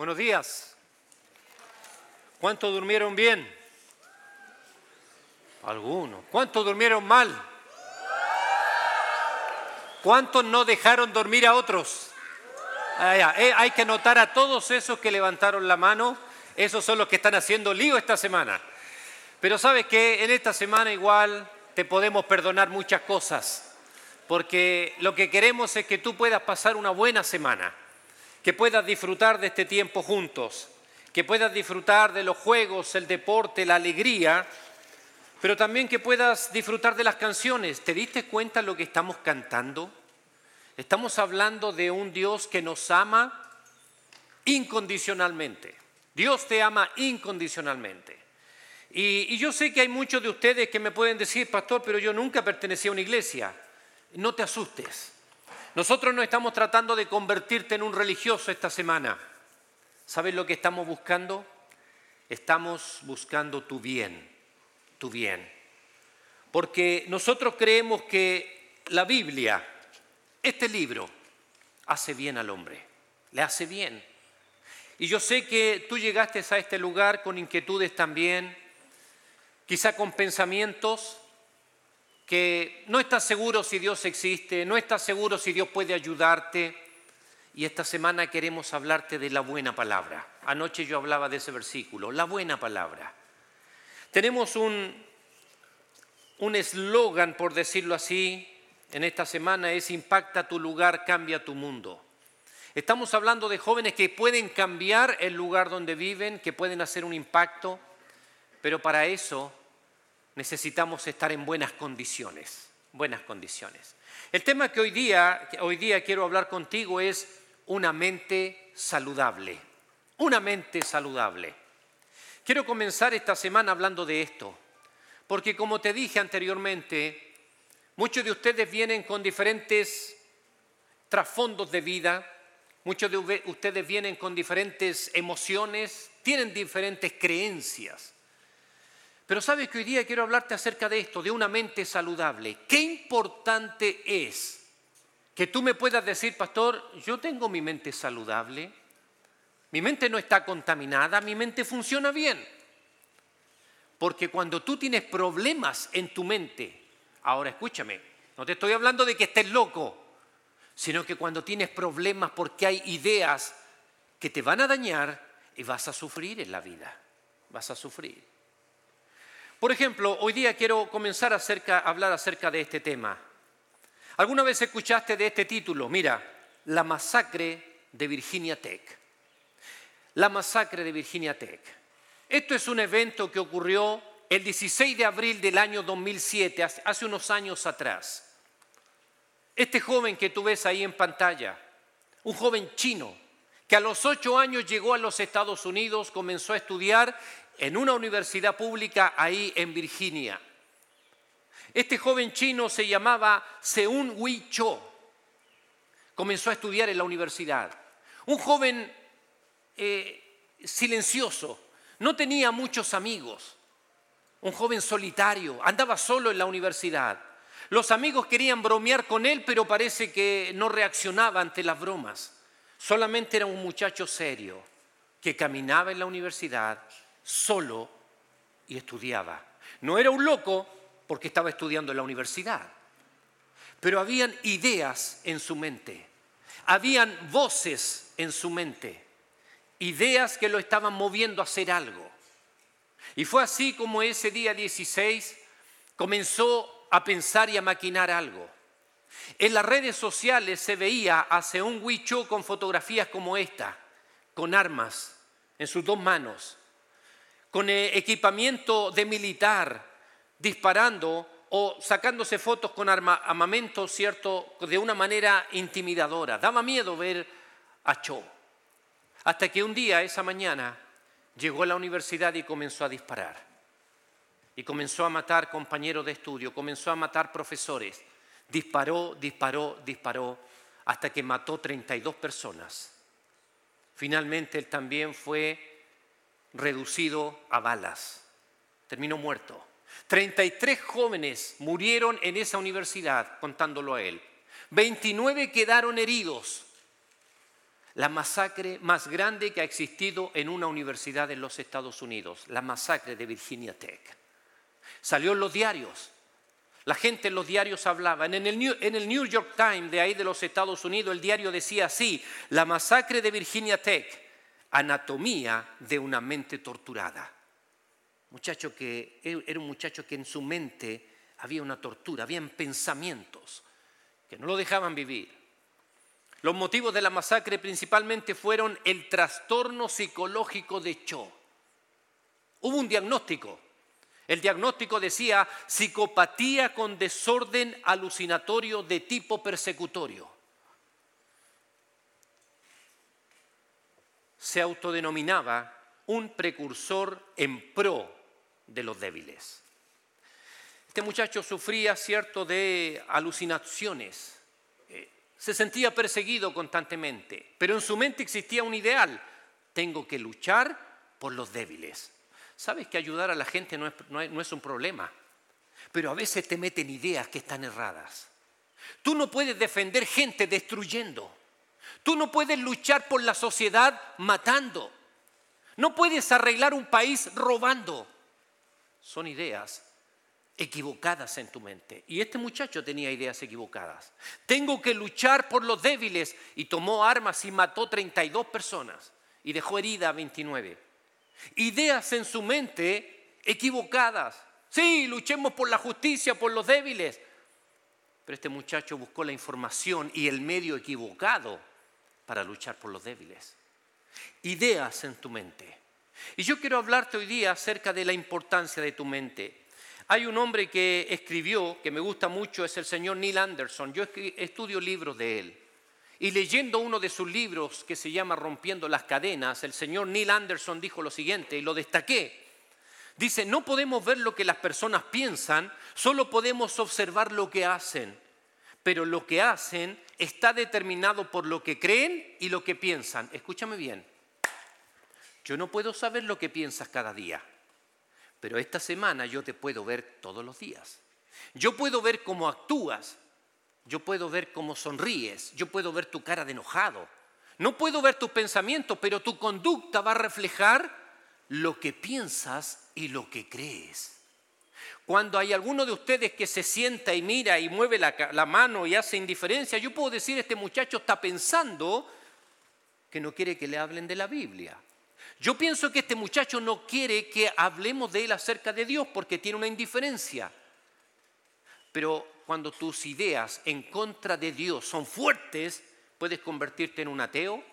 Buenos días. ¿Cuántos durmieron bien? Algunos. ¿Cuántos durmieron mal? ¿Cuántos no dejaron dormir a otros? Ah, eh, hay que notar a todos esos que levantaron la mano. Esos son los que están haciendo lío esta semana. Pero sabes que en esta semana igual te podemos perdonar muchas cosas. Porque lo que queremos es que tú puedas pasar una buena semana. Que puedas disfrutar de este tiempo juntos. Que puedas disfrutar de los juegos, el deporte, la alegría pero también que puedas disfrutar de las canciones. ¿Te diste cuenta lo que estamos cantando? Estamos hablando de un Dios que nos ama incondicionalmente. Dios te ama incondicionalmente. Y, y, yo sé que hay muchos de ustedes que me pueden decir, pastor, pero yo nunca pertenecí a una iglesia. No te asustes. Nosotros no estamos tratando de convertirte en un religioso esta semana. ¿Sabes lo que estamos buscando? Estamos buscando tu bien tu bien. Porque nosotros creemos que la Biblia, este libro, hace bien al hombre, le hace bien. Y yo sé que tú llegaste a este lugar con inquietudes también, quizá con pensamientos que no estás seguro si Dios existe, no estás seguro si Dios puede ayudarte. Y esta semana queremos hablarte de la buena palabra. Anoche yo hablaba de ese versículo, la buena palabra. Tenemos un eslogan, por decirlo así, en esta semana es Impacta tu lugar, cambia tu mundo. Estamos hablando de jóvenes que pueden cambiar el lugar donde viven, que pueden hacer un impacto, pero para eso necesitamos estar en buenas condiciones, buenas condiciones. El tema que hoy día, hoy día quiero hablar contigo es una mente saludable, una mente saludable. Quiero comenzar esta semana hablando de esto, porque como te dije anteriormente, muchos de ustedes vienen con diferentes trasfondos de vida, muchos de ustedes vienen con diferentes emociones, tienen diferentes creencias. Pero sabes que hoy día quiero hablarte acerca de esto, de una mente saludable. Qué importante es que tú me puedas decir, pastor, yo tengo mi mente saludable. Mi mente no está contaminada, mi mente funciona bien. Porque cuando tú tienes problemas en tu mente, ahora escúchame, no te estoy hablando de que estés loco, sino que cuando tienes problemas porque hay ideas que te van a dañar y vas a sufrir en la vida, vas a sufrir. Por ejemplo, hoy día quiero comenzar a hablar acerca de este tema. ¿Alguna vez escuchaste de este título? Mira, la masacre de Virginia Tech la masacre de Virginia Tech. Esto es un evento que ocurrió el 16 de abril del año 2007, hace unos años atrás. Este joven que tú ves ahí en pantalla, un joven chino, que a los ocho años llegó a los Estados Unidos, comenzó a estudiar en una universidad pública ahí en Virginia. Este joven chino se llamaba Seun Hui Cho. Comenzó a estudiar en la universidad. Un joven eh, silencioso, no tenía muchos amigos, un joven solitario, andaba solo en la universidad. Los amigos querían bromear con él, pero parece que no reaccionaba ante las bromas. Solamente era un muchacho serio que caminaba en la universidad solo y estudiaba. No era un loco porque estaba estudiando en la universidad, pero habían ideas en su mente, habían voces en su mente ideas que lo estaban moviendo a hacer algo. Y fue así como ese día 16 comenzó a pensar y a maquinar algo. En las redes sociales se veía a un Huicho con fotografías como esta, con armas en sus dos manos, con eh, equipamiento de militar, disparando o sacándose fotos con armamento, ¿cierto?, de una manera intimidadora. Daba miedo ver a Cho. Hasta que un día, esa mañana, llegó a la universidad y comenzó a disparar. Y comenzó a matar compañeros de estudio, comenzó a matar profesores. Disparó, disparó, disparó, hasta que mató 32 personas. Finalmente él también fue reducido a balas. Terminó muerto. 33 jóvenes murieron en esa universidad, contándolo a él. 29 quedaron heridos. la masacre más grande que ha existido en una universidad en los Estados Unidos, la masacre de Virginia Tech. Salió en los diarios, la gente en los diarios hablaba. En el, New, en el New York Times de ahí de los Estados Unidos, el diario decía así, la masacre de Virginia Tech, anatomía de una mente torturada. Muchacho que era un muchacho que en su mente había una tortura, habían pensamientos que no lo dejaban vivir. Los motivos de la masacre principalmente fueron el trastorno psicológico de Cho. Hubo un diagnóstico. El diagnóstico decía psicopatía con desorden alucinatorio de tipo persecutorio. Se autodenominaba un precursor en pro de los débiles. Este muchacho sufría cierto de alucinaciones, eh, se sentía perseguido constantemente, pero en su mente existía un ideal, tengo que luchar por los débiles. Sabes que ayudar a la gente no es, no es un problema, pero a veces te meten ideas que están erradas. Tú no puedes defender gente destruyendo. Tú no puedes luchar por la sociedad matando. No puedes arreglar un país robando son ideas equivocadas en tu mente. Y este muchacho tenía ideas equivocadas. Tengo que luchar por los débiles y tomó armas y mató 32 personas y dejó herida a 29. Ideas en su mente equivocadas. Sí, luchemos por la justicia, por los débiles. Pero este muchacho buscó la información y el medio equivocado para luchar por los débiles. Ideas en tu mente. Y yo quiero hablarte hoy día acerca de la importancia de tu mente. Hay un hombre que escribió, que me gusta mucho, es el señor Neil Anderson. Yo estudio libros de él. Y leyendo uno de sus libros que se llama Rompiendo las Cadenas, el señor Neil Anderson dijo lo siguiente, y lo destaqué. Dice, no podemos ver lo que las personas piensan, solo podemos observar lo que hacen. Pero lo que hacen está determinado por lo que creen y lo que piensan. Escúchame bien. Yo no puedo saber lo que piensas cada día, pero esta semana yo te puedo ver todos los días. Yo puedo ver cómo actúas, yo puedo ver cómo sonríes, yo puedo ver tu cara de enojado. No puedo ver tus pensamientos, pero tu conducta va a reflejar lo que piensas y lo que crees. Cuando hay alguno de ustedes que se sienta y mira y mueve la, mano y hace indiferencia, yo puedo decir, este muchacho está pensando que no quiere que le hablen de la Biblia. Yo pienso que este muchacho no quiere que hablemos de él acerca de Dios porque tiene una indiferencia. Pero cuando tus ideas en contra de Dios son fuertes, puedes convertirte en un ateo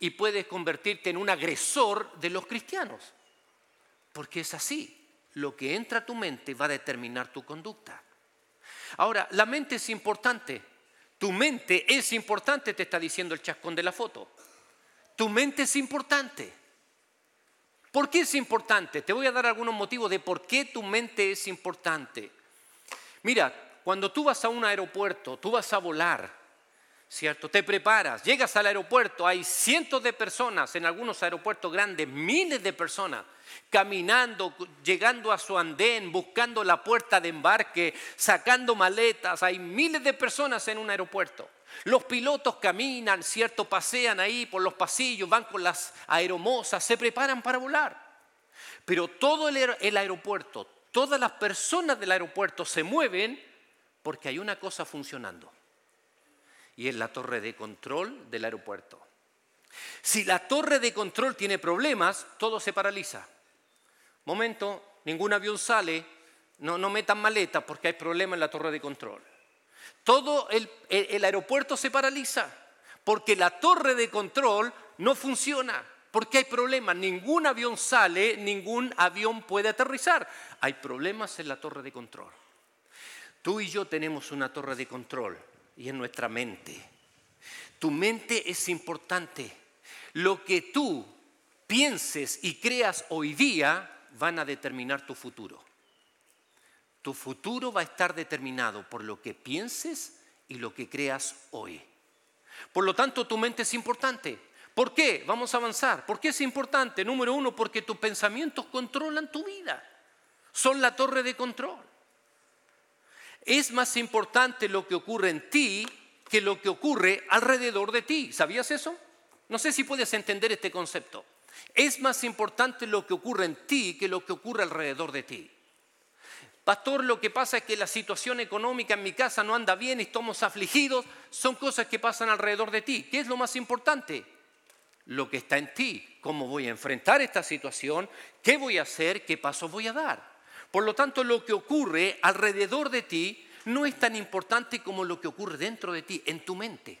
y puedes convertirte en un agresor de los cristianos. Porque es así. Lo que entra a tu mente va a determinar tu conducta. Ahora, la mente es importante. Tu mente es importante, te está diciendo el chascón de la foto. Tu mente es importante. ¿Por qué es importante? Te voy a dar algunos motivos de por qué tu mente es importante. Mira, cuando tú vas a un aeropuerto, tú vas a volar, ¿cierto? Te preparas, llegas al aeropuerto, hay cientos de personas, en algunos aeropuertos grandes, miles de personas, caminando, llegando a su andén, buscando la puerta de embarque, sacando maletas, hay miles de personas en un aeropuerto. Los pilotos caminan, ¿cierto? Pasean ahí por los pasillos, van con las aeromosas, se preparan para volar. Pero todo el, aeropuerto, todas las personas del aeropuerto se mueven porque hay una cosa funcionando. Y es la torre de control del aeropuerto. Si la torre de control tiene problemas, todo se paraliza. Momento, ningún avión sale, no, no metan maleta porque hay problema en la torre de control. Todo el, aeropuerto se paraliza porque la torre de control no funciona, porque hay problemas. Ningún avión sale, ningún avión puede aterrizar. Hay problemas en la torre de control. Tú y yo tenemos una torre de control y en nuestra mente. Tu mente es importante. Lo que tú pienses y creas hoy día van a determinar tu futuro. Tu futuro va a estar determinado por lo que pienses y lo que creas hoy. Por lo tanto, tu mente es importante. ¿Por qué? Vamos a avanzar. ¿Por qué es importante? Número uno, porque tus pensamientos controlan tu vida. Son la torre de control. Es más importante lo que ocurre en ti que lo que ocurre alrededor de ti. ¿Sabías eso? No sé si puedes entender este concepto. Es más importante lo que ocurre en ti que lo que ocurre alrededor de ti. Pastor, lo que pasa es que la situación económica en mi casa no anda bien y estamos afligidos. Son cosas que pasan alrededor de ti. ¿Qué es lo más importante? Lo que está en ti. ¿Cómo voy a enfrentar esta situación? ¿Qué voy a hacer? ¿Qué pasos voy a dar? Por lo tanto, lo que ocurre alrededor de ti no es tan importante como lo que ocurre dentro de ti, en tu mente.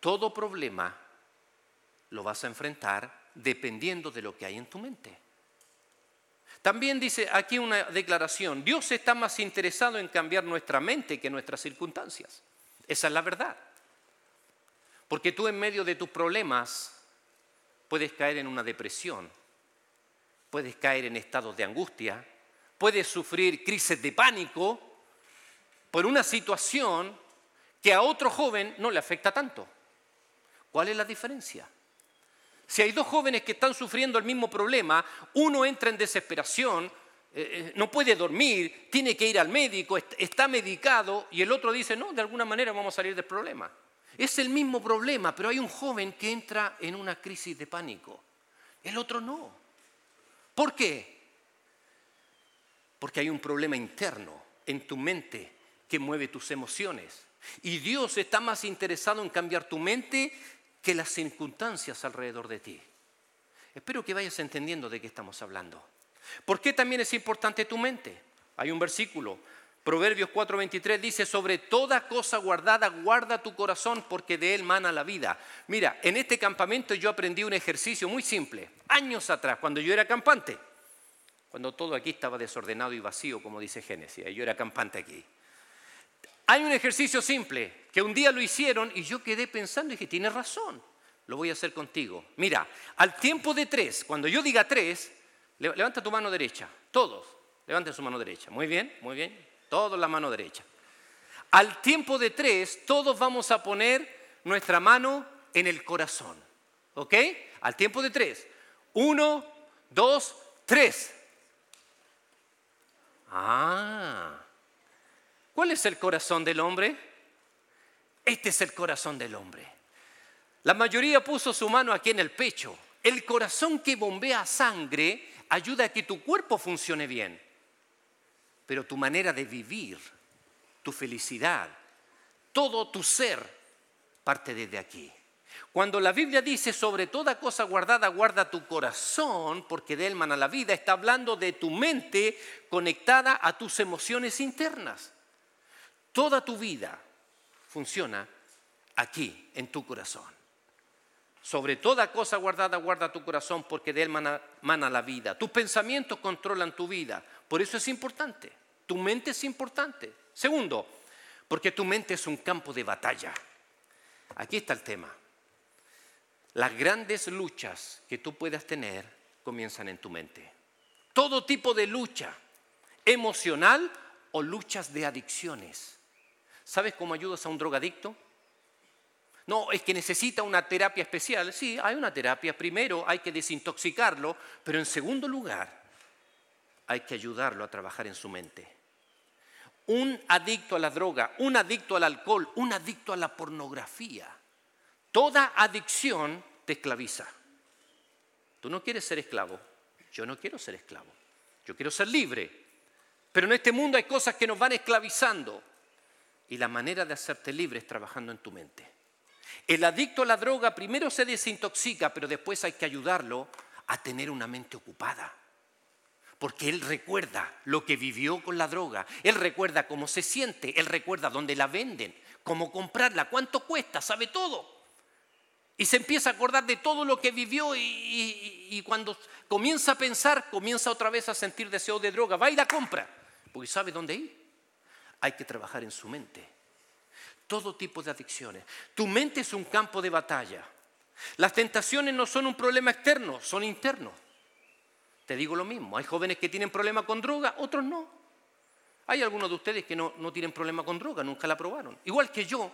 Todo problema lo vas a enfrentar dependiendo de lo que hay en tu mente. También dice aquí una declaración, Dios está más interesado en cambiar nuestra mente que nuestras circunstancias. Esa es la verdad. Porque tú en medio de tus problemas puedes caer en una depresión, puedes caer en estados de angustia, puedes sufrir crisis de pánico por una situación que a otro joven no le afecta tanto. ¿Cuál es la diferencia? Si hay dos jóvenes que están sufriendo el mismo problema, uno entra en desesperación, eh, eh, no puede dormir, tiene que ir al médico, está medicado, y el otro dice, no, de alguna manera vamos a salir del problema. Es el mismo problema, pero hay un joven que entra en una crisis de pánico, el otro no. ¿Por qué? Porque hay un problema interno en tu mente que mueve tus emociones. Y Dios está más interesado en cambiar tu mente que las circunstancias alrededor de ti. Espero que vayas entendiendo de qué estamos hablando. ¿Por qué también es importante tu mente? Hay un versículo, Proverbios 4:23 dice, sobre toda cosa guardada, guarda tu corazón porque de él mana la vida. Mira, en este campamento yo aprendí un ejercicio muy simple, años atrás, cuando yo era campante, cuando todo aquí estaba desordenado y vacío, como dice Génesis, yo era campante aquí. Hay un ejercicio simple que un día lo hicieron y yo quedé pensando y dije, tienes razón, lo voy a hacer contigo. Mira, al tiempo de tres, cuando yo diga tres, levanta tu mano derecha, todos, levanten su mano derecha. Muy bien, muy bien, todos la mano derecha. Al tiempo de tres, todos vamos a poner nuestra mano en el corazón. ¿Ok? Al tiempo de tres. Uno, dos, tres. Ah. ¿Cuál es el corazón del hombre? Este es el corazón del hombre. La mayoría puso su mano aquí en el pecho. El corazón que bombea sangre ayuda a que tu cuerpo funcione bien. Pero tu manera de vivir, tu felicidad, todo tu ser parte desde aquí. Cuando la Biblia dice sobre toda cosa guardada, guarda tu corazón, porque de él mana la vida, está hablando de tu mente conectada a tus emociones internas. Toda tu vida funciona aquí, en tu corazón. Sobre toda cosa guardada, guarda tu corazón porque de él mana, la vida. Tus pensamientos controlan tu vida. Por eso es importante. Tu mente es importante. Segundo, porque tu mente es un campo de batalla. Aquí está el tema. Las grandes luchas que tú puedas tener comienzan en tu mente. Todo tipo de lucha, emocional o luchas de adicciones. ¿Sabes cómo ayudas a un drogadicto? No, es que necesita una terapia especial. Sí, hay una terapia. Primero hay que desintoxicarlo, pero en segundo lugar hay que ayudarlo a trabajar en su mente. Un adicto a la droga, un adicto al alcohol, un adicto a la pornografía. Toda adicción te esclaviza. Tú no quieres ser esclavo. Yo no quiero ser esclavo. Yo quiero ser libre. Pero en este mundo hay cosas que nos van esclavizando. Y la manera de hacerte libre es trabajando en tu mente. El adicto a la droga primero se desintoxica, pero después hay que ayudarlo a tener una mente ocupada. Porque él recuerda lo que vivió con la droga, él recuerda cómo se siente, él recuerda dónde la venden, cómo comprarla, cuánto cuesta, sabe todo. Y se empieza a acordar de todo lo que vivió y, cuando comienza a pensar, comienza otra vez a sentir deseo de droga, va y la compra, porque sabe dónde ir hay que trabajar en su mente. Todo tipo de adicciones. Tu mente es un campo de batalla. Las tentaciones no son un problema externo, son internos. Te digo lo mismo, hay jóvenes que tienen problema con droga, otros no. Hay algunos de ustedes que no, tienen problema con droga, nunca la probaron. Igual que yo.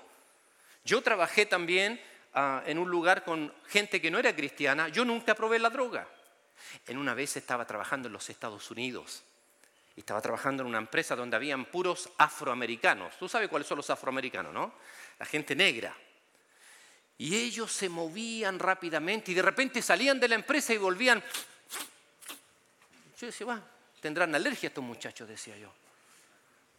Yo trabajé también ah, en un lugar con gente que no era cristiana, yo nunca probé la droga. En una vez estaba trabajando en los Estados Unidos y estaba trabajando en una empresa donde habían puros afroamericanos. Tú sabes cuáles son los afroamericanos, ¿no? La gente negra. Y ellos se movían rápidamente y de repente salían de la empresa y volvían. Yo decía, va, tendrán alergia estos muchachos, decía yo.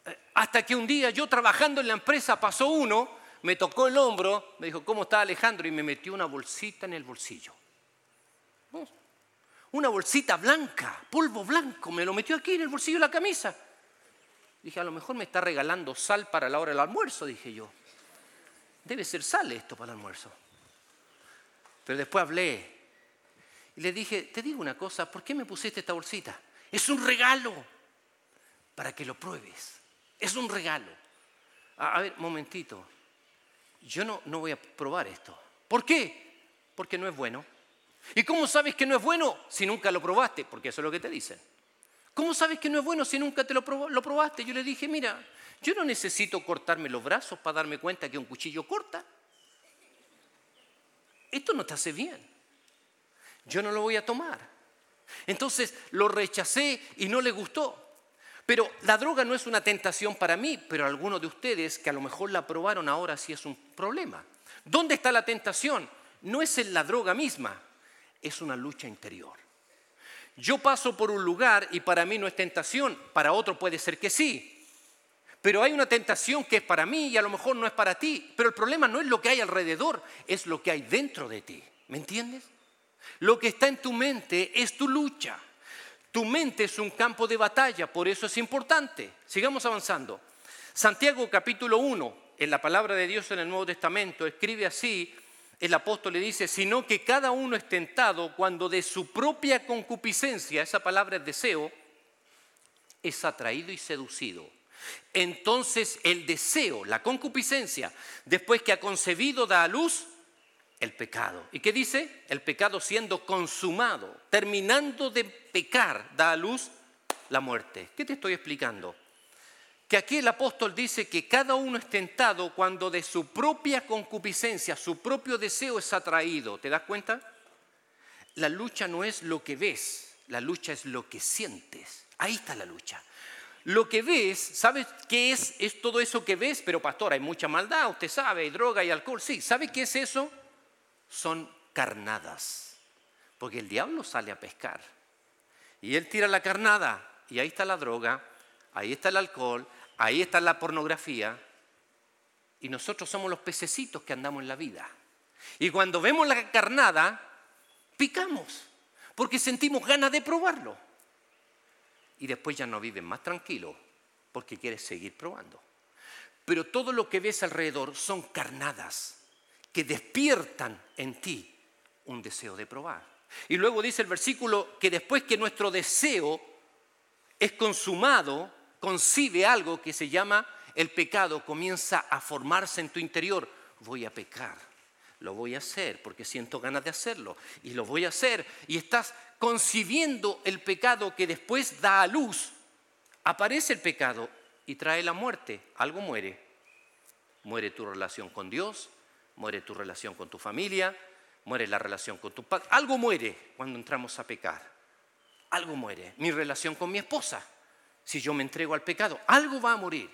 Eh, hasta que un día yo trabajando en la empresa pasó uno, me tocó el hombro, me dijo, ¿cómo está Alejandro? Y me metió una bolsita en el bolsillo. Una bolsita blanca, polvo blanco, me lo metió aquí en el bolsillo de la camisa. Dije, a lo mejor me está regalando sal para la hora del almuerzo, dije yo. Debe ser sal esto para el almuerzo. Pero después hablé y le dije, te digo una cosa, ¿por qué me pusiste esta bolsita? Es un regalo para que lo pruebes. Es un regalo. A, ver, momentito. Yo no, no voy a probar esto. ¿Por qué? Porque no es bueno. ¿Y cómo sabes que no es bueno si nunca lo probaste? Porque eso es lo que te dicen. ¿Cómo sabes que no es bueno si nunca te lo, probaste? Yo le dije, mira, yo no necesito cortarme los brazos para darme cuenta que un cuchillo corta. Esto no te hace bien. Yo no lo voy a tomar. Entonces lo rechacé y no le gustó. Pero la droga no es una tentación para mí, pero algunos de ustedes que a lo mejor la probaron ahora sí es un problema. ¿Dónde está la tentación? No es en la droga misma, es una lucha interior. Yo paso por un lugar y para mí no es tentación, para otro puede ser que sí. Pero hay una tentación que es para mí y a lo mejor no es para ti. Pero el problema no es lo que hay alrededor, es lo que hay dentro de ti. ¿Me entiendes? Lo que está en tu mente es tu lucha. Tu mente es un campo de batalla, por eso es importante. Sigamos avanzando. Santiago capítulo 1, en la palabra de Dios en el Nuevo Testamento, escribe así el apóstol le dice, sino que cada uno es tentado cuando de su propia concupiscencia, esa palabra es deseo, es atraído y seducido. Entonces el deseo, la concupiscencia, después que ha concebido, da a luz el pecado. ¿Y qué dice? El pecado siendo consumado, terminando de pecar, da a luz la muerte. ¿Qué te estoy explicando? Que aquí el apóstol dice que cada uno es tentado cuando de su propia concupiscencia, su propio deseo es atraído. ¿Te das cuenta? La lucha no es lo que ves, la lucha es lo que sientes. Ahí está la lucha. Lo que ves, ¿sabes qué es? Es todo eso que ves, pero pastor, hay mucha maldad, usted sabe, hay droga y alcohol. Sí, ¿sabe qué es eso? Son carnadas. Porque el diablo sale a pescar. Y él tira la carnada. Y ahí está la droga, ahí está el alcohol, Ahí está la pornografía y nosotros somos los pececitos que andamos en la vida. Y cuando vemos la carnada, picamos, porque sentimos ganas de probarlo. Y después ya no vives más tranquilo, porque quieres seguir probando. Pero todo lo que ves alrededor son carnadas que despiertan en ti un deseo de probar. Y luego dice el versículo que después que nuestro deseo es consumado, concibe algo que se llama el pecado, comienza a formarse en tu interior. Voy a pecar, lo voy a hacer porque siento ganas de hacerlo y lo voy a hacer. Y estás concibiendo el pecado que después da a luz. Aparece el pecado y trae la muerte. Algo muere. Muere tu relación con Dios, muere tu relación con tu familia, muere la relación con tu padre. Algo muere cuando entramos a pecar. Algo muere. Mi relación con mi esposa si yo me entrego al pecado. Algo va a morir.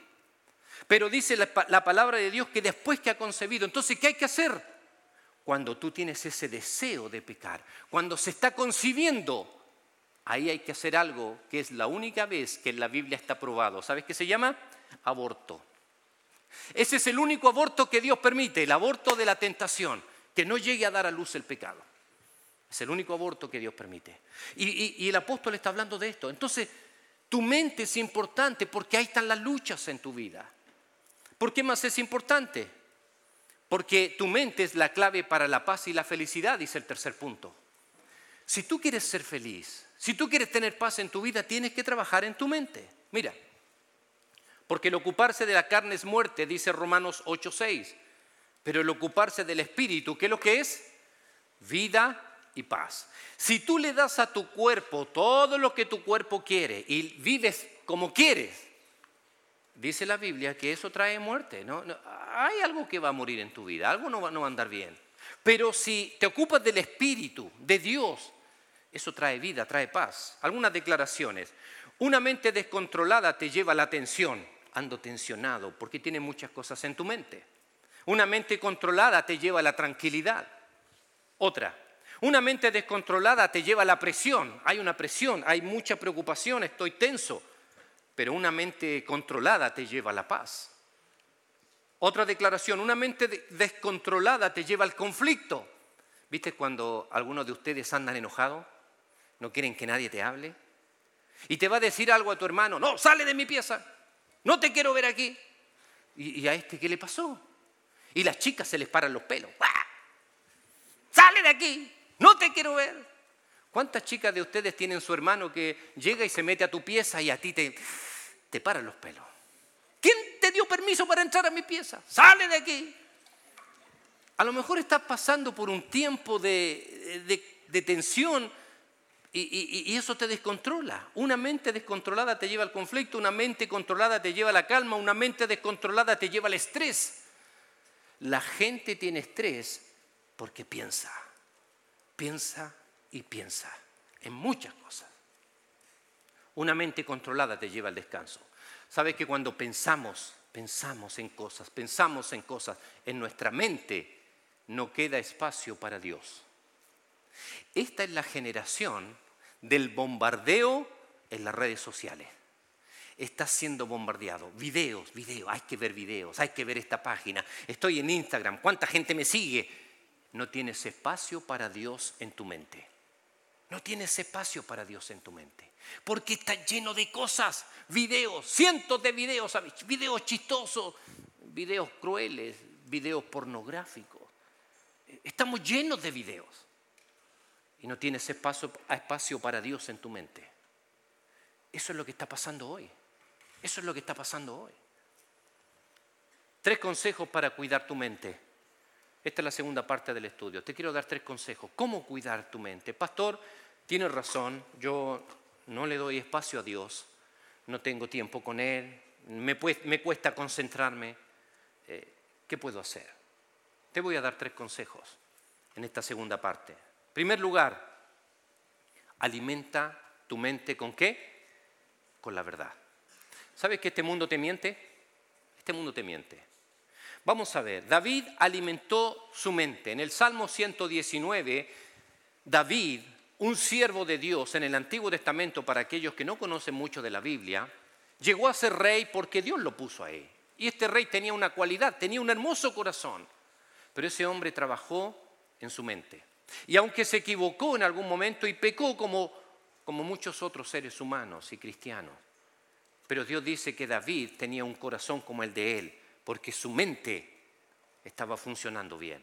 Pero dice la, palabra de Dios que después que ha concebido, entonces, ¿qué hay que hacer? Cuando tú tienes ese deseo de pecar, cuando se está concibiendo, ahí hay que hacer algo que es la única vez que en la Biblia está probado. ¿Sabes qué se llama? Aborto. Ese es el único aborto que Dios permite, el aborto de la tentación, que no llegue a dar a luz el pecado. Es el único aborto que Dios permite. Y, y el apóstol está hablando de esto. Entonces, tu mente es importante porque ahí están las luchas en tu vida. ¿Por qué más es importante? Porque tu mente es la clave para la paz y la felicidad, dice el tercer punto. Si tú quieres ser feliz, si tú quieres tener paz en tu vida, tienes que trabajar en tu mente. Mira, porque el ocuparse de la carne es muerte, dice Romanos 8:6. Pero el ocuparse del espíritu, ¿qué es lo que es? Vida y paz. Si tú le das a tu cuerpo todo lo que tu cuerpo quiere y vives como quieres, dice la Biblia que eso trae muerte. ¿no? hay algo que va a morir en tu vida, algo no va, no va a andar bien. Pero si te ocupas del Espíritu, de Dios, eso trae vida, trae paz. Algunas declaraciones. Una mente descontrolada te lleva a la tensión. Ando tensionado porque tiene muchas cosas en tu mente. Una mente controlada te lleva a la tranquilidad. Otra, una mente descontrolada te lleva a la presión. Hay una presión, hay mucha preocupación, estoy tenso. Pero una mente controlada te lleva a la paz. Otra declaración, una mente descontrolada te lleva al conflicto. ¿Viste cuando algunos de ustedes andan enojados? ¿No quieren que nadie te hable? Y te va a decir algo a tu hermano, no, sale de mi pieza, no te quiero ver aquí. ¿Y, a este qué le pasó? Y las chicas se les paran los pelos. Sale de aquí, no te quiero ver. ¿Cuántas chicas de ustedes tienen su hermano que llega y se mete a tu pieza y a ti te, te paran los pelos? ¿Quién te dio permiso para entrar a mi pieza? Sale de aquí. A lo mejor estás pasando por un tiempo de, de tensión y, eso te descontrola. Una mente descontrolada te lleva al conflicto, una mente controlada te lleva a la calma, una mente descontrolada te lleva al estrés. La gente tiene estrés porque piensa, piensa y piensa en muchas cosas. Una mente controlada te lleva al descanso. Sabes que cuando pensamos, pensamos en cosas, pensamos en cosas, en nuestra mente no queda espacio para Dios. Esta es la generación del bombardeo en las redes sociales. Está siendo bombardeado. Videos, videos, hay que ver videos, hay que ver esta página. Estoy en Instagram, ¿cuánta gente me sigue? No tienes espacio para Dios en tu mente. No tienes espacio para Dios en tu mente. Porque está lleno de cosas, videos, cientos de videos, videos chistosos, videos crueles, videos pornográficos. Estamos llenos de videos y no tienes espacio para Dios en tu mente. Eso es lo que está pasando hoy. Eso es lo que está pasando hoy. Tres consejos para cuidar tu mente. Esta es la segunda parte del estudio. Te quiero dar tres consejos. ¿Cómo cuidar tu mente? Pastor, tienes razón. Yo no le doy espacio a Dios. No tengo tiempo con Él. Me, cuesta concentrarme. Eh, ¿Qué puedo hacer? Te voy a dar tres consejos en esta segunda parte primer lugar, alimenta tu mente con qué? Con la verdad. ¿Sabes que este mundo te miente? Este mundo te miente. Vamos a ver, David alimentó su mente. En el Salmo 119, David, un siervo de Dios en el Antiguo Testamento, para aquellos que no conocen mucho de la Biblia, llegó a ser rey porque Dios lo puso ahí. Y este rey tenía una cualidad, tenía un hermoso corazón, pero ese hombre trabajó en su mente. Y aunque se equivocó en algún momento y pecó como, como muchos otros seres humanos y cristianos, pero Dios dice que David tenía un corazón como el de él, porque su mente estaba funcionando bien.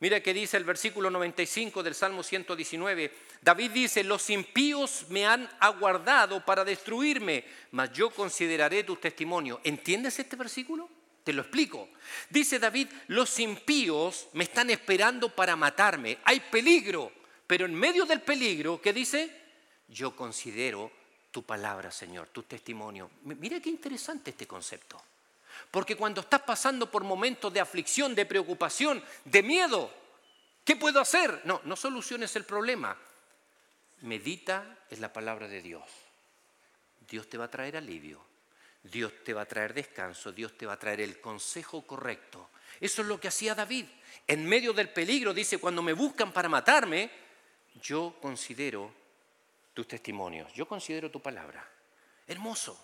Mira que dice el versículo 95 del Salmo 119. David dice, los impíos me han aguardado para destruirme, mas yo consideraré tu testimonio. ¿Entiendes este versículo? Te lo explico. Dice David, los impíos me están esperando para matarme. Hay peligro, pero en medio del peligro, ¿qué dice? Yo considero tu palabra, Señor, tu testimonio. Mira qué interesante este concepto. Porque cuando estás pasando por momentos de aflicción, de preocupación, de miedo, ¿qué puedo hacer? No, no soluciones el problema. Medita en la palabra de Dios. Dios te va a traer alivio Dios te va a traer descanso, Dios te va a traer el consejo correcto. Eso es lo que hacía David. En medio del peligro, dice, cuando me buscan para matarme, yo considero tus testimonios, yo considero tu palabra. Hermoso.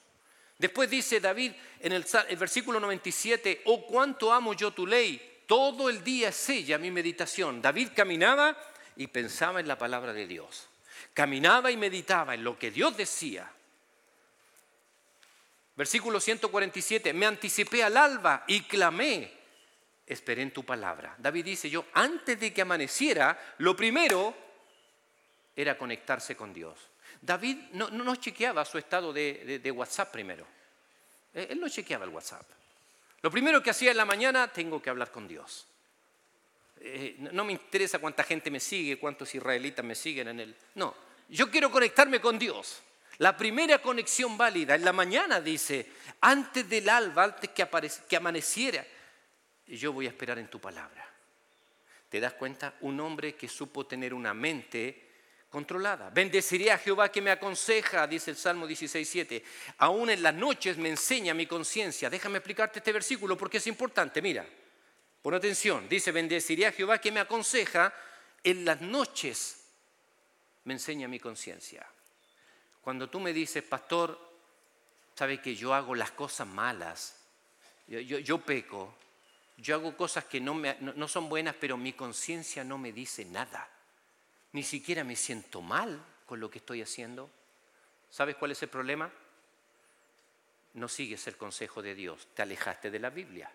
Después dice David en el, versículo 97, oh cuánto amo yo tu ley, todo el día es ella mi meditación. David caminaba y pensaba en la palabra de Dios. Caminaba y meditaba en lo que Dios decía. Versículo 147, me anticipé al alba y clamé, esperé en tu palabra. David dice, yo antes de que amaneciera, lo primero era conectarse con Dios. David no, no, chequeaba su estado de, WhatsApp primero. Eh, él no chequeaba el WhatsApp. Lo primero que hacía en la mañana, tengo que hablar con Dios. Eh, no me interesa cuánta gente me sigue, cuántos israelitas me siguen en el... No, yo quiero conectarme con Dios. La primera conexión válida en la mañana dice, antes del alba, antes que, que amaneciera, yo voy a esperar en tu palabra. ¿Te das cuenta? Un hombre que supo tener una mente controlada. Bendeciré a Jehová que me aconseja, dice el Salmo 16.7. Aún en las noches me enseña mi conciencia. Déjame explicarte este versículo porque es importante. Mira, Pon atención, dice, bendeciré a Jehová que me aconseja, en las noches me enseña mi conciencia. Cuando tú me dices, pastor, sabe que yo hago las cosas malas, yo, peco, yo hago cosas que no, no son buenas, pero mi conciencia no me dice nada. Ni siquiera me siento mal con lo que estoy haciendo. ¿Sabes cuál es el problema? No sigues el consejo de Dios, te alejaste de la Biblia.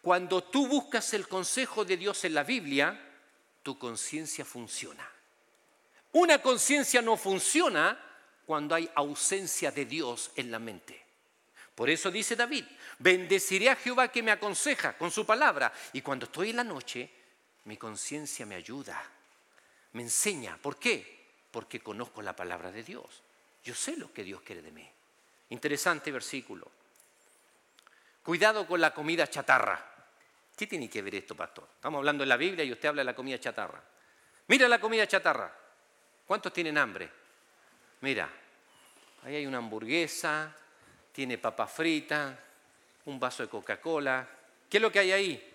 Cuando tú buscas el consejo de Dios en la Biblia, tu conciencia funciona. Una conciencia no funciona cuando hay ausencia de Dios en la mente. Por eso dice David, bendeciré a Jehová que me aconseja con su palabra. Y cuando estoy en la noche, mi conciencia me ayuda, me enseña. ¿Por qué? Porque conozco la palabra de Dios. Yo sé lo que Dios quiere de mí. Interesante versículo. Cuidado con la comida chatarra. ¿Qué tiene que ver esto, pastor? Estamos hablando en la Biblia y usted habla de la comida chatarra. Mira la comida chatarra. ¿Cuántos tienen hambre? Mira, ahí hay una hamburguesa, tiene papa frita, un vaso de Coca-Cola. ¿Qué es lo que hay ahí?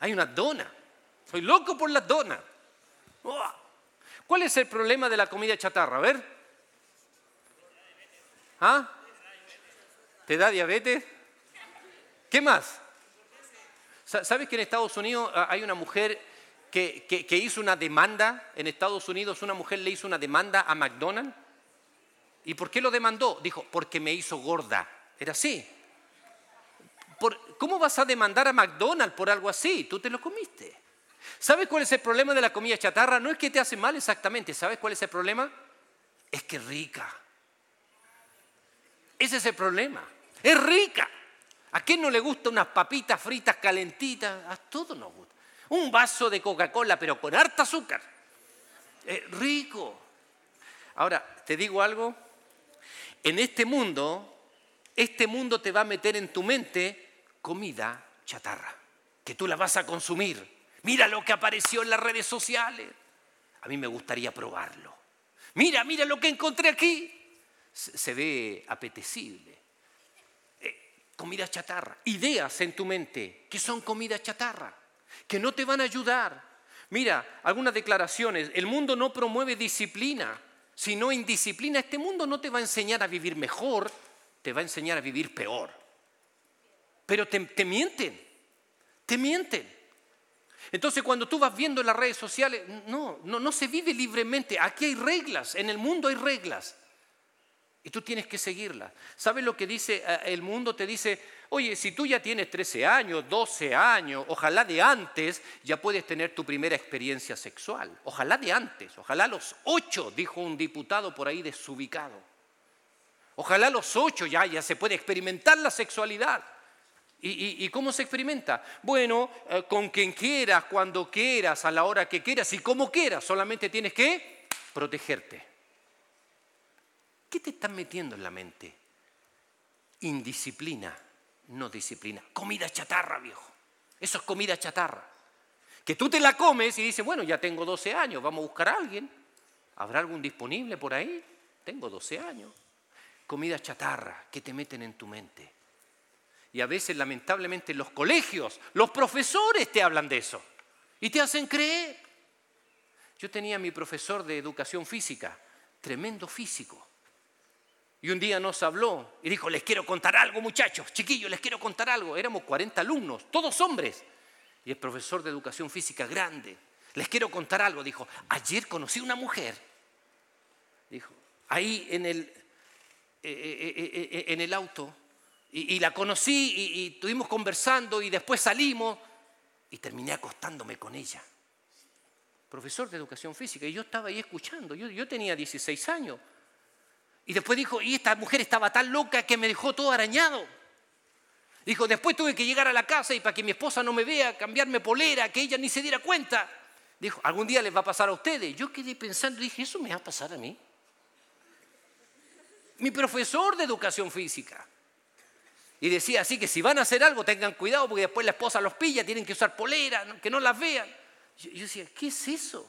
Hay una dona. Soy loco por las donas. ¿Cuál es el problema de la comida chatarra? A ver. ¿Ah? ¿Te da diabetes? ¿Qué más? ¿Sabes que en Estados Unidos ah, hay una mujer que, hizo una demanda? En Estados Unidos una mujer le hizo una demanda a McDonald's. ¿Y por qué lo demandó? Dijo, porque me hizo gorda. Era así. ¿Cómo vas a demandar a McDonald's por algo así? Tú te lo comiste. ¿Sabes cuál es el problema de la comida chatarra? No es que te hace mal exactamente. ¿Sabes cuál es el problema? Es que es rica. Ese es el problema. Es rica. ¿A quién no le gusta unas papitas fritas calentitas? A todos nos gusta. Un vaso de Coca-Cola, pero con harta azúcar. Es rico. Ahora, te digo algo. En este mundo, este mundo te va a meter en tu mente comida chatarra, que tú la vas a consumir. Mira lo que apareció en las redes sociales. A mí me gustaría probarlo. Mira, mira lo que encontré aquí. Se ve apetecible comida chatarra, ideas en tu mente que son comida chatarra, que no te van a ayudar. Mira, algunas declaraciones, el mundo no promueve disciplina, sino indisciplina. Este mundo no te va a enseñar a vivir mejor, te va a enseñar a vivir peor. Pero te mienten, te mienten. Entonces cuando tú vas viendo en las redes sociales, no, no, no se vive libremente. Aquí hay reglas, en el mundo hay reglas. Y tú tienes que seguirla. ¿Sabes lo que dice eh, el mundo? Te dice, oye, si tú ya tienes 13 años, 12 años, ojalá de antes ya puedes tener tu primera experiencia sexual. Ojalá de antes, ojalá los 8, dijo un diputado por ahí desubicado. Ojalá los 8 ya, ya se puede experimentar la sexualidad. ¿Y, cómo se experimenta? Bueno, eh, con quien quieras, cuando quieras, a la hora que quieras y como quieras. Solamente tienes que protegerte. ¿Qué te están metiendo en la mente? Indisciplina, no disciplina. Comida chatarra, viejo. Eso es comida chatarra. Que tú te la comes y dices, bueno, ya tengo 12 años, vamos a buscar a alguien. ¿Habrá algún disponible por ahí? Tengo 12 años. Comida chatarra que te meten en tu mente. Y a veces, lamentablemente, los colegios, los profesores te hablan de eso. Y te hacen creer. Yo tenía mi profesor de educación física, tremendo físico. Y un día nos habló y dijo, les quiero contar algo muchachos, chiquillos, les quiero contar algo. Éramos 40 alumnos, todos hombres. Y el profesor de educación física grande, les quiero contar algo. Dijo, ayer conocí una mujer. Dijo, ahí en el, eh, eh, eh, en el auto. Y, la conocí y, estuvimos conversando y después salimos y terminé acostándome con ella. Profesor de educación física. Y yo estaba ahí escuchando. Yo, yo tenía 16 años. Y después dijo, y esta mujer estaba tan loca que me dejó todo arañado. Dijo, después tuve que llegar a la casa y para que mi esposa no me vea, cambiarme polera, que ella ni se diera cuenta. Dijo, algún día les va a pasar a ustedes. Yo quedé pensando, dije, ¿eso me va a pasar a mí? Mi profesor de educación física. Y decía así que si van a hacer algo tengan cuidado porque después la esposa los pilla, tienen que usar polera, que no las vean. Yo, decía, ¿qué es eso?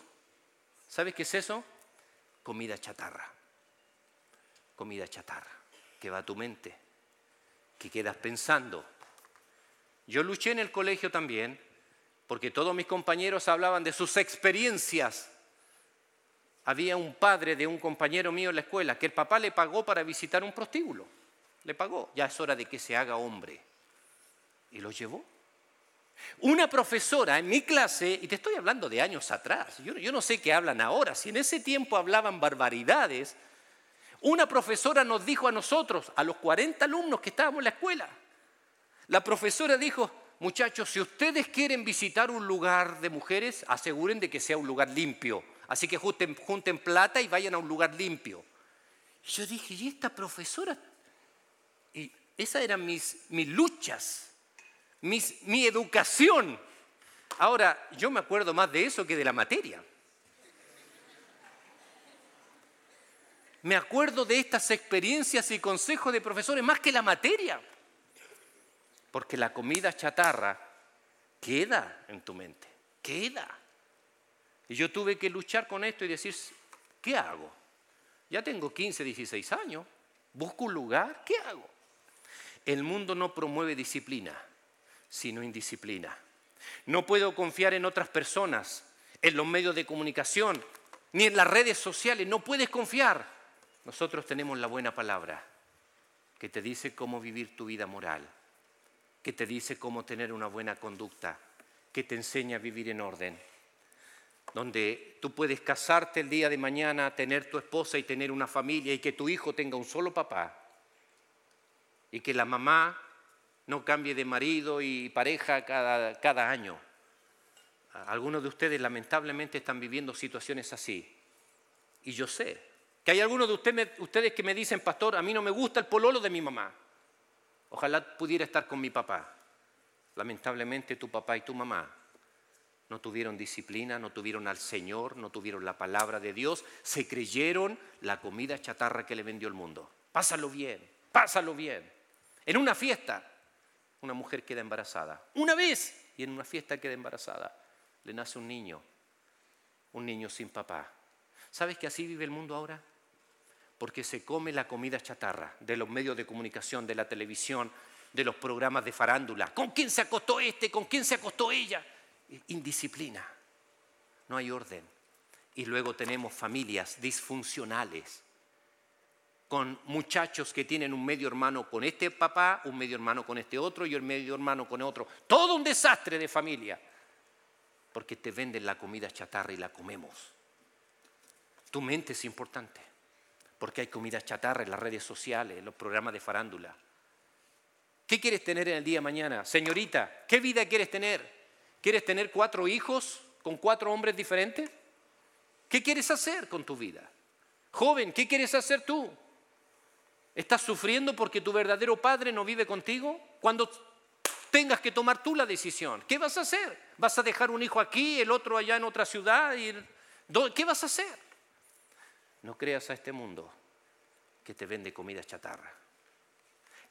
¿Sabes qué es eso? Comida chatarra comida chatarra, que va a tu mente, que quedas pensando. Yo luché en el colegio también porque todos mis compañeros hablaban de sus experiencias. Había un padre de un compañero mío en la escuela que el papá le pagó para visitar un prostíbulo. Le pagó, ya es hora de que se haga hombre. Y lo llevó. Una profesora en mi clase, y te estoy hablando de años atrás, yo, no sé qué hablan ahora, si en ese tiempo hablaban barbaridades, una profesora nos dijo a nosotros, a los 40 alumnos que estábamos en la escuela, la profesora dijo, muchachos, si ustedes quieren visitar un lugar de mujeres, aseguren de que sea un lugar limpio. Así que junten, plata y vayan a un lugar limpio. Yo dije, ¿y esta profesora? Esas eran mis, mis luchas, mis, mi educación. Ahora, yo me acuerdo más de eso que de la materia. Me acuerdo de estas experiencias y consejos de profesores más que la materia. Porque la comida chatarra queda en tu mente, queda. Y yo tuve que luchar con esto y decir, ¿qué hago? Ya tengo 15, 16 años, busco un lugar, ¿qué hago? El mundo no promueve disciplina, sino indisciplina. No puedo confiar en otras personas, en los medios de comunicación, ni en las redes sociales, no puedes confiar. Nosotros tenemos la buena palabra que te dice cómo vivir tu vida moral que te dice cómo tener una buena conducta, que te enseña a vivir en orden, donde tú puedes casarte el día de mañana, tener tu esposa y tener una familia y que tu hijo tenga un solo papá y que la mamá no cambie de marido y pareja cada, cada año. Algunos de ustedes lamentablemente están viviendo situaciones así. Y yo sé que hay algunos de ustedes, ustedes que me dicen, pastor, a mí no me gusta el pololo de mi mamá. Ojalá pudiera estar con mi papá. Lamentablemente tu papá y tu mamá no tuvieron disciplina, no tuvieron al Señor, no tuvieron la palabra de Dios, se creyeron la comida chatarra que le vendió el mundo. Pásalo bien, pásalo bien. En una fiesta, una mujer queda embarazada. Una vez, y en una fiesta queda embarazada, le nace un niño, un niño sin papá. ¿Sabes que así vive el mundo ahora? porque se come la comida chatarra de los medios de comunicación, de la televisión, de los programas de farándula. ¿Con quién se acostó este? ¿Con quién se acostó ella? Indisciplina. No hay orden. Y luego tenemos familias disfuncionales, con muchachos que tienen un medio hermano con este papá, un medio hermano con este otro y un medio hermano con otro. Todo un desastre de familia, porque te venden la comida chatarra y la comemos. Tu mente es importante porque hay comida chatarra en las redes sociales, en los programas de farándula. ¿Qué quieres tener en el día de mañana? Señorita, ¿qué vida quieres tener? ¿Quieres tener cuatro hijos con cuatro hombres diferentes? ¿Qué quieres hacer con tu vida? Joven, ¿qué quieres hacer tú? ¿Estás sufriendo porque tu verdadero padre no vive contigo? Cuando tengas que tomar tú la decisión, ¿qué vas a hacer? ¿Vas a dejar un hijo aquí, el otro allá en otra ciudad? ¿Qué vas a hacer? No creas a este mundo que te vende comida chatarra.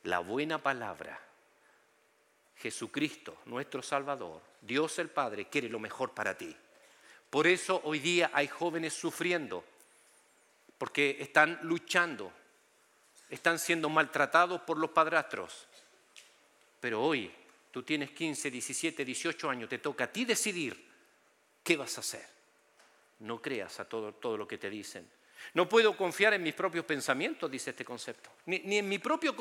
La buena palabra, Jesucristo, nuestro Salvador, Dios el Padre, quiere lo mejor para ti. Por eso hoy día hay jóvenes sufriendo, porque están luchando, están siendo maltratados por los padrastros. Pero hoy tú tienes 15, 17, 18 años, te toca a ti decidir qué vas a hacer. No creas a todo, todo lo que te dicen. No puedo confiar en mis propios pensamientos, dice este concepto. Ni, en mi propio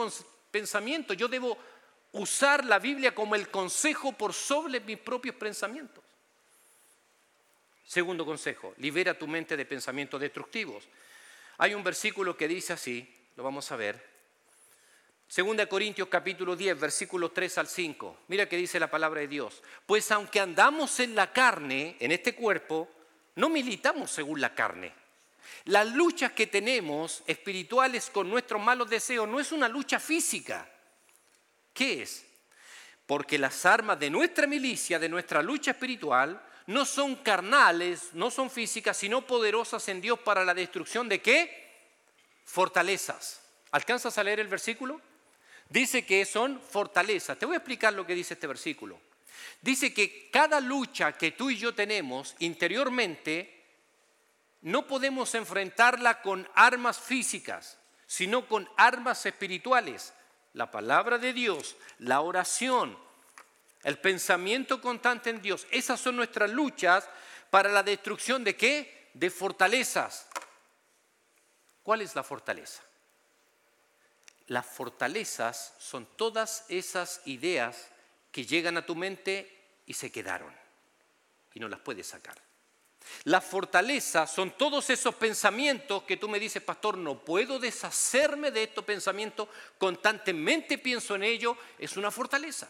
pensamiento. Yo debo usar la Biblia como el consejo por sobre mis propios pensamientos. Segundo consejo, libera tu mente de pensamientos destructivos. Hay un versículo que dice así, lo vamos a ver. Segunda Corintios capítulo 10, versículos 3 al 5. Mira que dice la palabra de Dios. Pues aunque andamos en la carne, en este cuerpo, no militamos según la carne las luchas que tenemos espirituales con nuestros malos deseos no es una lucha física. ¿Qué es? Porque las armas de nuestra milicia, de nuestra lucha espiritual, no son carnales, no son físicas, sino poderosas en Dios para la destrucción de qué? Fortalezas. ¿Alcanzas a leer el versículo? Dice que son fortalezas. Te voy a explicar lo que dice este versículo. Dice que cada lucha que tú y yo tenemos interiormente no podemos enfrentarla con armas físicas, sino con armas espirituales. La palabra de Dios, la oración, el pensamiento constante en Dios. Esas son nuestras luchas para la destrucción de qué? De fortalezas. ¿Cuál es la fortaleza? Las fortalezas son todas esas ideas que llegan a tu mente y se quedaron y no las puedes sacar. La fortaleza son todos esos pensamientos que tú me dices, pastor, no puedo deshacerme de estos pensamientos, constantemente pienso en ello, es una fortaleza.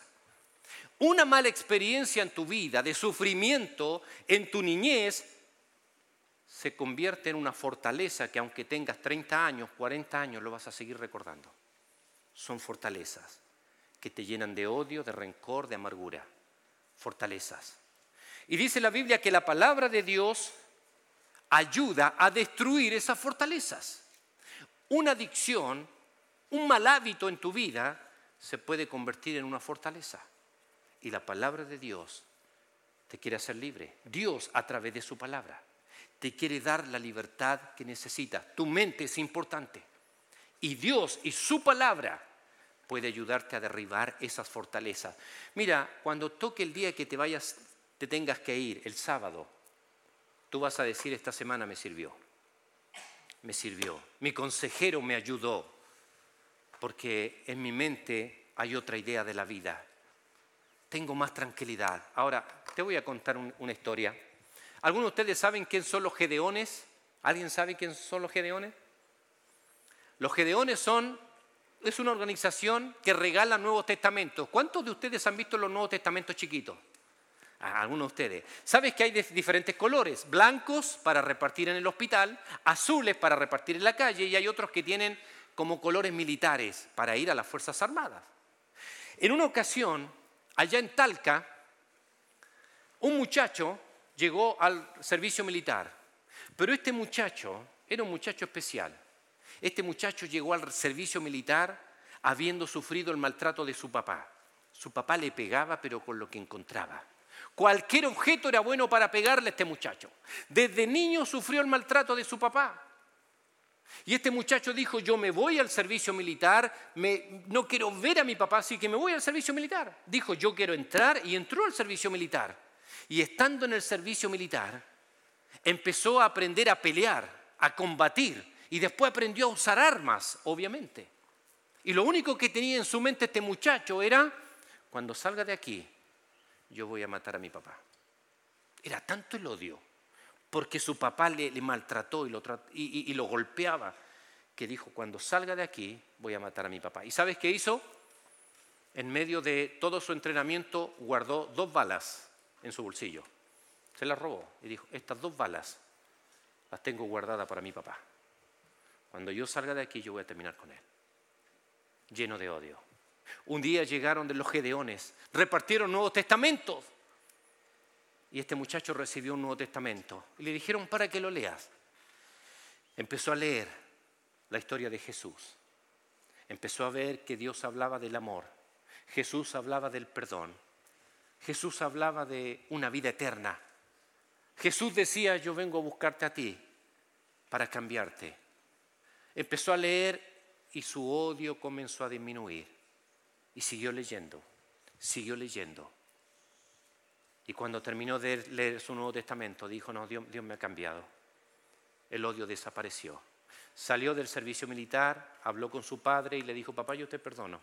Una mala experiencia en tu vida, de sufrimiento en tu niñez, se convierte en una fortaleza que aunque tengas 30 años, 40 años, lo vas a seguir recordando. Son fortalezas que te llenan de odio, de rencor, de amargura. Fortalezas. Y dice la Biblia que la palabra de Dios ayuda a destruir esas fortalezas. Una adicción, un mal hábito en tu vida se puede convertir en una fortaleza. Y la palabra de Dios te quiere hacer libre. Dios a través de su palabra te quiere dar la libertad que necesitas. Tu mente es importante. Y Dios y su palabra puede ayudarte a derribar esas fortalezas. Mira, cuando toque el día que te vayas te tengas que ir el sábado, tú vas a decir, esta semana me sirvió, me sirvió, mi consejero me ayudó, porque en mi mente hay otra idea de la vida, tengo más tranquilidad. Ahora, te voy a contar una historia. ¿Algunos de ustedes saben quién son los gedeones? ¿Alguien sabe quién son los gedeones? Los gedeones son, es una organización que regala Nuevos Testamentos. ¿Cuántos de ustedes han visto los Nuevos Testamentos chiquitos? algunos de ustedes. ¿Sabes que hay diferentes colores? Blancos para repartir en el hospital, azules para repartir en la calle y hay otros que tienen como colores militares para ir a las Fuerzas Armadas. En una ocasión, allá en Talca, un muchacho llegó al servicio militar, pero este muchacho era un muchacho especial. Este muchacho llegó al servicio militar habiendo sufrido el maltrato de su papá. Su papá le pegaba, pero con lo que encontraba. Cualquier objeto era bueno para pegarle a este muchacho. Desde niño sufrió el maltrato de su papá. Y este muchacho dijo, yo me voy al servicio militar, no quiero ver a mi papá, así que me voy al servicio militar. Dijo, yo quiero entrar y entró al servicio militar. Y estando en el servicio militar, empezó a aprender a pelear, a combatir, y después aprendió a usar armas, obviamente. Y lo único que tenía en su mente este muchacho era, cuando salga de aquí, yo voy a matar a mi papá. Era tanto el odio, porque su papá le, maltrató y lo, y lo golpeaba, que dijo, cuando salga de aquí voy a matar a mi papá. ¿Y sabes qué hizo? En medio de todo su entrenamiento guardó dos balas en su bolsillo. Se las robó y dijo, estas dos balas las tengo guardadas para mi papá. Cuando yo salga de aquí yo voy a terminar con él. Lleno de odio. Un día llegaron de los Gedeones, repartieron nuevos testamentos. Y este muchacho recibió un Nuevo Testamento. Y le dijeron, para que lo leas. Empezó a leer la historia de Jesús. Empezó a ver que Dios hablaba del amor. Jesús hablaba del perdón. Jesús hablaba de una vida eterna. Jesús decía, yo vengo a buscarte a ti para cambiarte. Empezó a leer y su odio comenzó a disminuir. Y siguió leyendo, siguió leyendo. Y cuando terminó de leer su Nuevo Testamento, dijo, no, Dios, Dios me ha cambiado. El odio desapareció. Salió del servicio militar, habló con su padre y le dijo, papá, yo te perdono.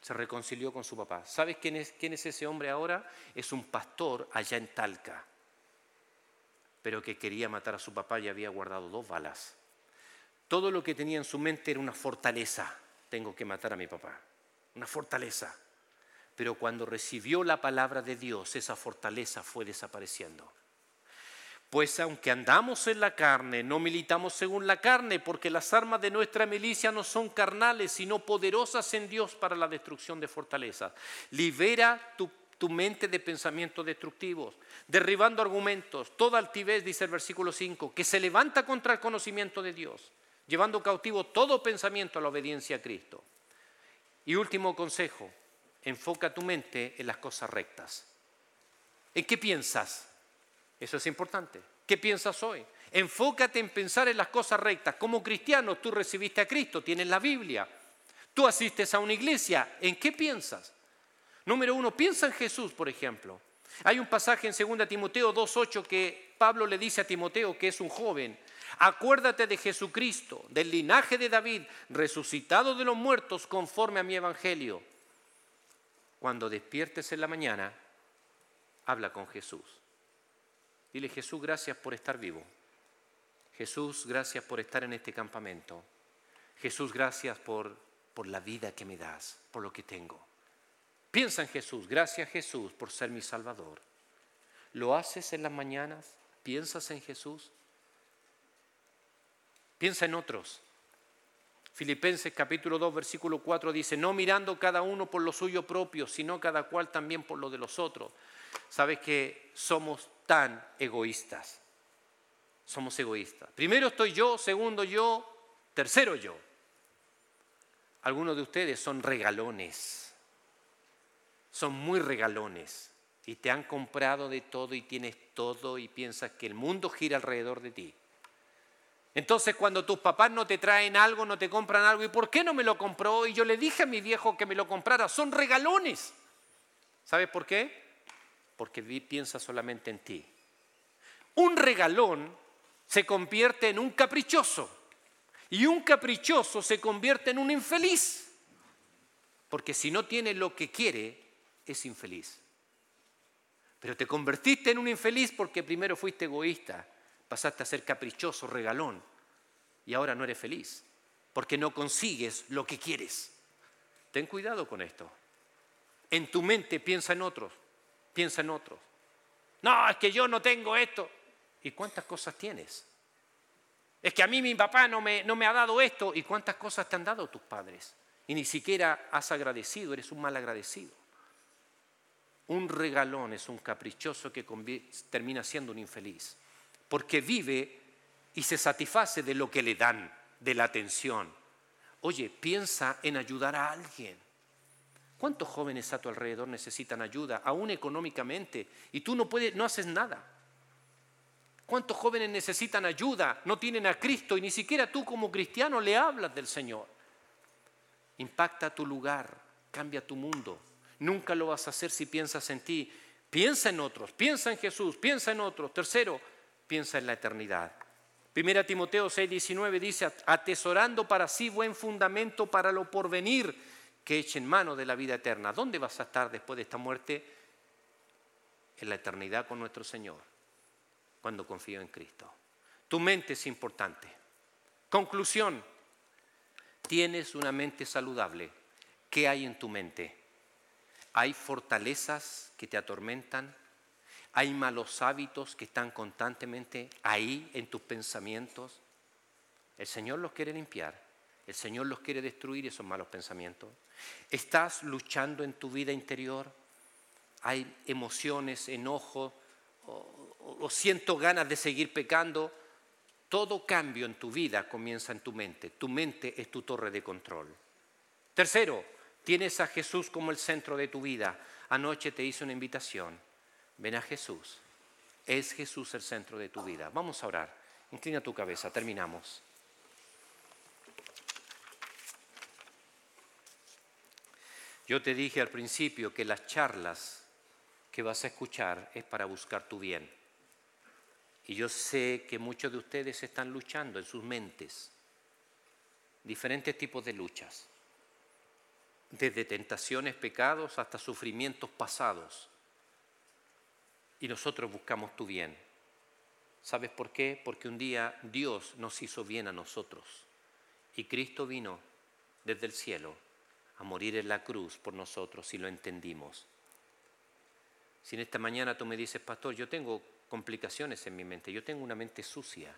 Se reconcilió con su papá. ¿Sabes quién es, quién es ese hombre ahora? Es un pastor allá en Talca, pero que quería matar a su papá y había guardado dos balas. Todo lo que tenía en su mente era una fortaleza. Tengo que matar a mi papá una fortaleza. Pero cuando recibió la palabra de Dios, esa fortaleza fue desapareciendo. Pues aunque andamos en la carne, no militamos según la carne, porque las armas de nuestra milicia no son carnales, sino poderosas en Dios para la destrucción de fortalezas. Libera tu, mente de pensamientos destructivos, derribando argumentos, toda altivez, dice el versículo 5, que se levanta contra el conocimiento de Dios, llevando cautivo todo pensamiento a la obediencia a Cristo. Y último consejo, enfoca tu mente en las cosas rectas. ¿En qué piensas? Eso es importante. ¿Qué piensas hoy? Enfócate en pensar en las cosas rectas. Como cristiano, tú recibiste a Cristo, tienes la Biblia, tú asistes a una iglesia. ¿En qué piensas? Número uno, piensa en Jesús, por ejemplo. Hay un pasaje en 2 Timoteo 2.8 que Pablo le dice a Timoteo, que es un joven, acuérdate de Jesucristo, del linaje de David, resucitado de los muertos conforme a mi evangelio. Cuando despiertes en la mañana, habla con Jesús. Dile, Jesús, gracias por estar vivo. Jesús, gracias por estar en este campamento. Jesús, gracias por, por la vida que me das, por lo que tengo. Piensa en Jesús, gracias Jesús por ser mi Salvador. ¿Lo haces en las mañanas? ¿Piensas en Jesús? Piensa en otros. Filipenses capítulo 2 versículo 4 dice, no mirando cada uno por lo suyo propio, sino cada cual también por lo de los otros. Sabes que somos tan egoístas. Somos egoístas. Primero estoy yo, segundo yo, tercero yo. Algunos de ustedes son regalones son muy regalones y te han comprado de todo y tienes todo y piensas que el mundo gira alrededor de ti. Entonces cuando tus papás no te traen algo, no te compran algo, ¿y por qué no me lo compró? Y yo le dije a mi viejo que me lo comprara, son regalones. ¿Sabes por qué? Porque piensa solamente en ti. Un regalón se convierte en un caprichoso y un caprichoso se convierte en un infeliz. Porque si no tiene lo que quiere, es infeliz. Pero te convertiste en un infeliz porque primero fuiste egoísta, pasaste a ser caprichoso, regalón, y ahora no eres feliz, porque no consigues lo que quieres. Ten cuidado con esto. En tu mente piensa en otros, piensa en otros. No, es que yo no tengo esto. ¿Y cuántas cosas tienes? Es que a mí mi papá no me, no me ha dado esto. ¿Y cuántas cosas te han dado tus padres? Y ni siquiera has agradecido, eres un mal agradecido. Un regalón es un caprichoso que termina siendo un infeliz, porque vive y se satisface de lo que le dan, de la atención. Oye, piensa en ayudar a alguien. ¿Cuántos jóvenes a tu alrededor necesitan ayuda, aún económicamente, y tú no puedes, no haces nada? ¿Cuántos jóvenes necesitan ayuda, no tienen a Cristo y ni siquiera tú como cristiano le hablas del Señor? Impacta tu lugar, cambia tu mundo. Nunca lo vas a hacer si piensas en ti. Piensa en otros, piensa en Jesús, piensa en otros. Tercero, piensa en la eternidad. Primera Timoteo 6, 19 dice, atesorando para sí buen fundamento para lo porvenir, que eche en mano de la vida eterna. ¿Dónde vas a estar después de esta muerte? En la eternidad con nuestro Señor, cuando confío en Cristo. Tu mente es importante. Conclusión, tienes una mente saludable. ¿Qué hay en tu mente? Hay fortalezas que te atormentan, hay malos hábitos que están constantemente ahí en tus pensamientos. El Señor los quiere limpiar, el Señor los quiere destruir esos malos pensamientos. Estás luchando en tu vida interior, hay emociones, enojo, o, siento ganas de seguir pecando. Todo cambio en tu vida comienza en tu mente. Tu mente es tu torre de control. Tercero, Tienes a Jesús como el centro de tu vida. Anoche te hice una invitación. Ven a Jesús. Es Jesús el centro de tu vida. Vamos a orar. Inclina tu cabeza. Terminamos. Yo te dije al principio que las charlas que vas a escuchar es para buscar tu bien. Y yo sé que muchos de ustedes están luchando en sus mentes diferentes tipos de luchas desde tentaciones, pecados hasta sufrimientos pasados. Y nosotros buscamos tu bien. ¿Sabes por qué? Porque un día Dios nos hizo bien a nosotros. Y Cristo vino desde el cielo a morir en la cruz por nosotros y lo entendimos. Si en esta mañana tú me dices, pastor, yo tengo complicaciones en mi mente, yo tengo una mente sucia,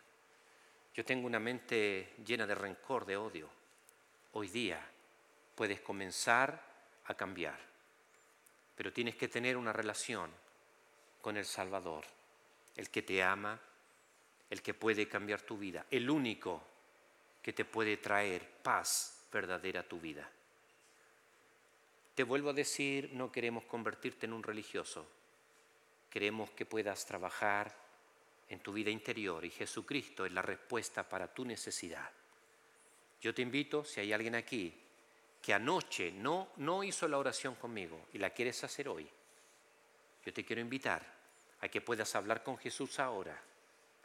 yo tengo una mente llena de rencor, de odio, hoy día puedes comenzar a cambiar. Pero tienes que tener una relación con el Salvador, el que te ama, el que puede cambiar tu vida, el único que te puede traer paz verdadera a tu vida. Te vuelvo a decir, no queremos convertirte en un religioso, queremos que puedas trabajar en tu vida interior y Jesucristo es la respuesta para tu necesidad. Yo te invito, si hay alguien aquí que anoche no, no hizo la oración conmigo y la quieres hacer hoy, yo te quiero invitar a que puedas hablar con Jesús ahora.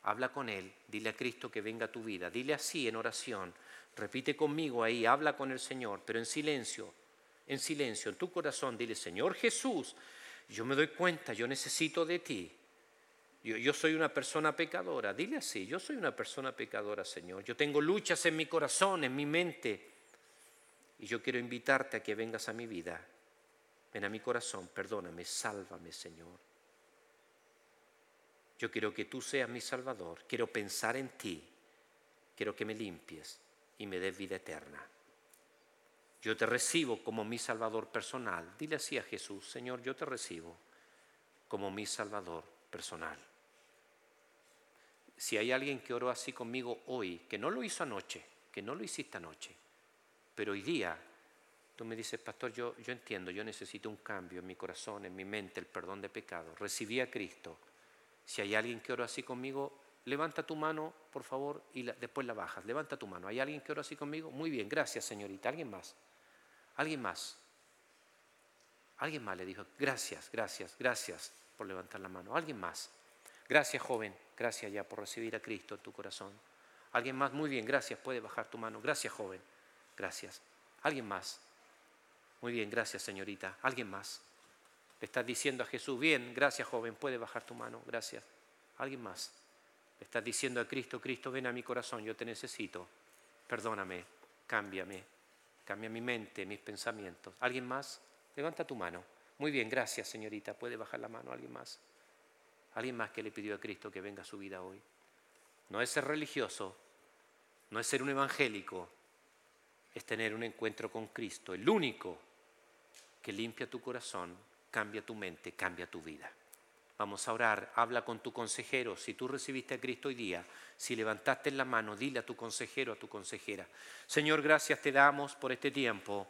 Habla con Él, dile a Cristo que venga a tu vida, dile así en oración, repite conmigo ahí, habla con el Señor, pero en silencio, en silencio, en tu corazón, dile, Señor Jesús, yo me doy cuenta, yo necesito de ti. Yo, soy una persona pecadora, dile así, yo soy una persona pecadora, Señor. Yo tengo luchas en mi corazón, en mi mente, y yo quiero invitarte a que vengas a mi vida. Ven a mi corazón, perdóname, sálvame, Señor. Yo quiero que tú seas mi Salvador. Quiero pensar en ti. Quiero que me limpies y me des vida eterna. Yo te recibo como mi Salvador personal. Dile así a Jesús, Señor, yo te recibo como mi Salvador personal. Si hay alguien que oró así conmigo hoy, que no lo hizo anoche, que no lo hiciste anoche, pero hoy día tú me dices, pastor, yo, yo entiendo, yo necesito un cambio en mi corazón, en mi mente, el perdón de pecados. Recibí a Cristo. Si hay alguien que oró así conmigo, levanta tu mano, por favor, y después la bajas. Levanta tu mano. ¿Hay alguien que oró así conmigo? Muy bien, gracias, señorita. ¿Alguien más? ¿Alguien más? Alguien más le dijo, gracias, gracias, gracias por levantar la mano. ¿Alguien más? Gracias, joven. Gracias ya por recibir a Cristo en tu corazón. ¿Alguien más? Muy bien, gracias. Puede bajar tu mano. Gracias, joven. Gracias. ¿Alguien más? Muy bien, gracias señorita. ¿Alguien más? Le estás diciendo a Jesús, bien, gracias joven, puede bajar tu mano, gracias. ¿Alguien más? Le estás diciendo a Cristo, Cristo, ven a mi corazón, yo te necesito. Perdóname, cámbiame, cambia mi mente, mis pensamientos. ¿Alguien más? Levanta tu mano. Muy bien, gracias señorita, puede bajar la mano. ¿Alguien más? ¿Alguien más que le pidió a Cristo que venga a su vida hoy? No es ser religioso, no es ser un evangélico, es tener un encuentro con Cristo, el único que limpia tu corazón, cambia tu mente, cambia tu vida. Vamos a orar, habla con tu consejero. Si tú recibiste a Cristo hoy día, si levantaste la mano, dile a tu consejero, a tu consejera. Señor, gracias te damos por este tiempo,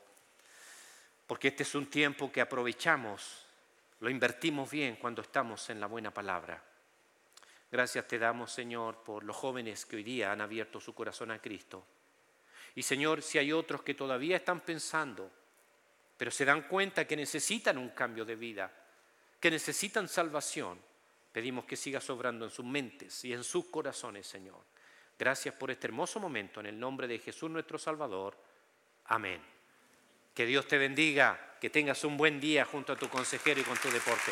porque este es un tiempo que aprovechamos, lo invertimos bien cuando estamos en la buena palabra. Gracias te damos, Señor, por los jóvenes que hoy día han abierto su corazón a Cristo. Y Señor, si hay otros que todavía están pensando, pero se dan cuenta que necesitan un cambio de vida, que necesitan salvación, pedimos que siga sobrando en sus mentes y en sus corazones, Señor. Gracias por este hermoso momento, en el nombre de Jesús nuestro Salvador. Amén. Que Dios te bendiga, que tengas un buen día junto a tu consejero y con tu deporte.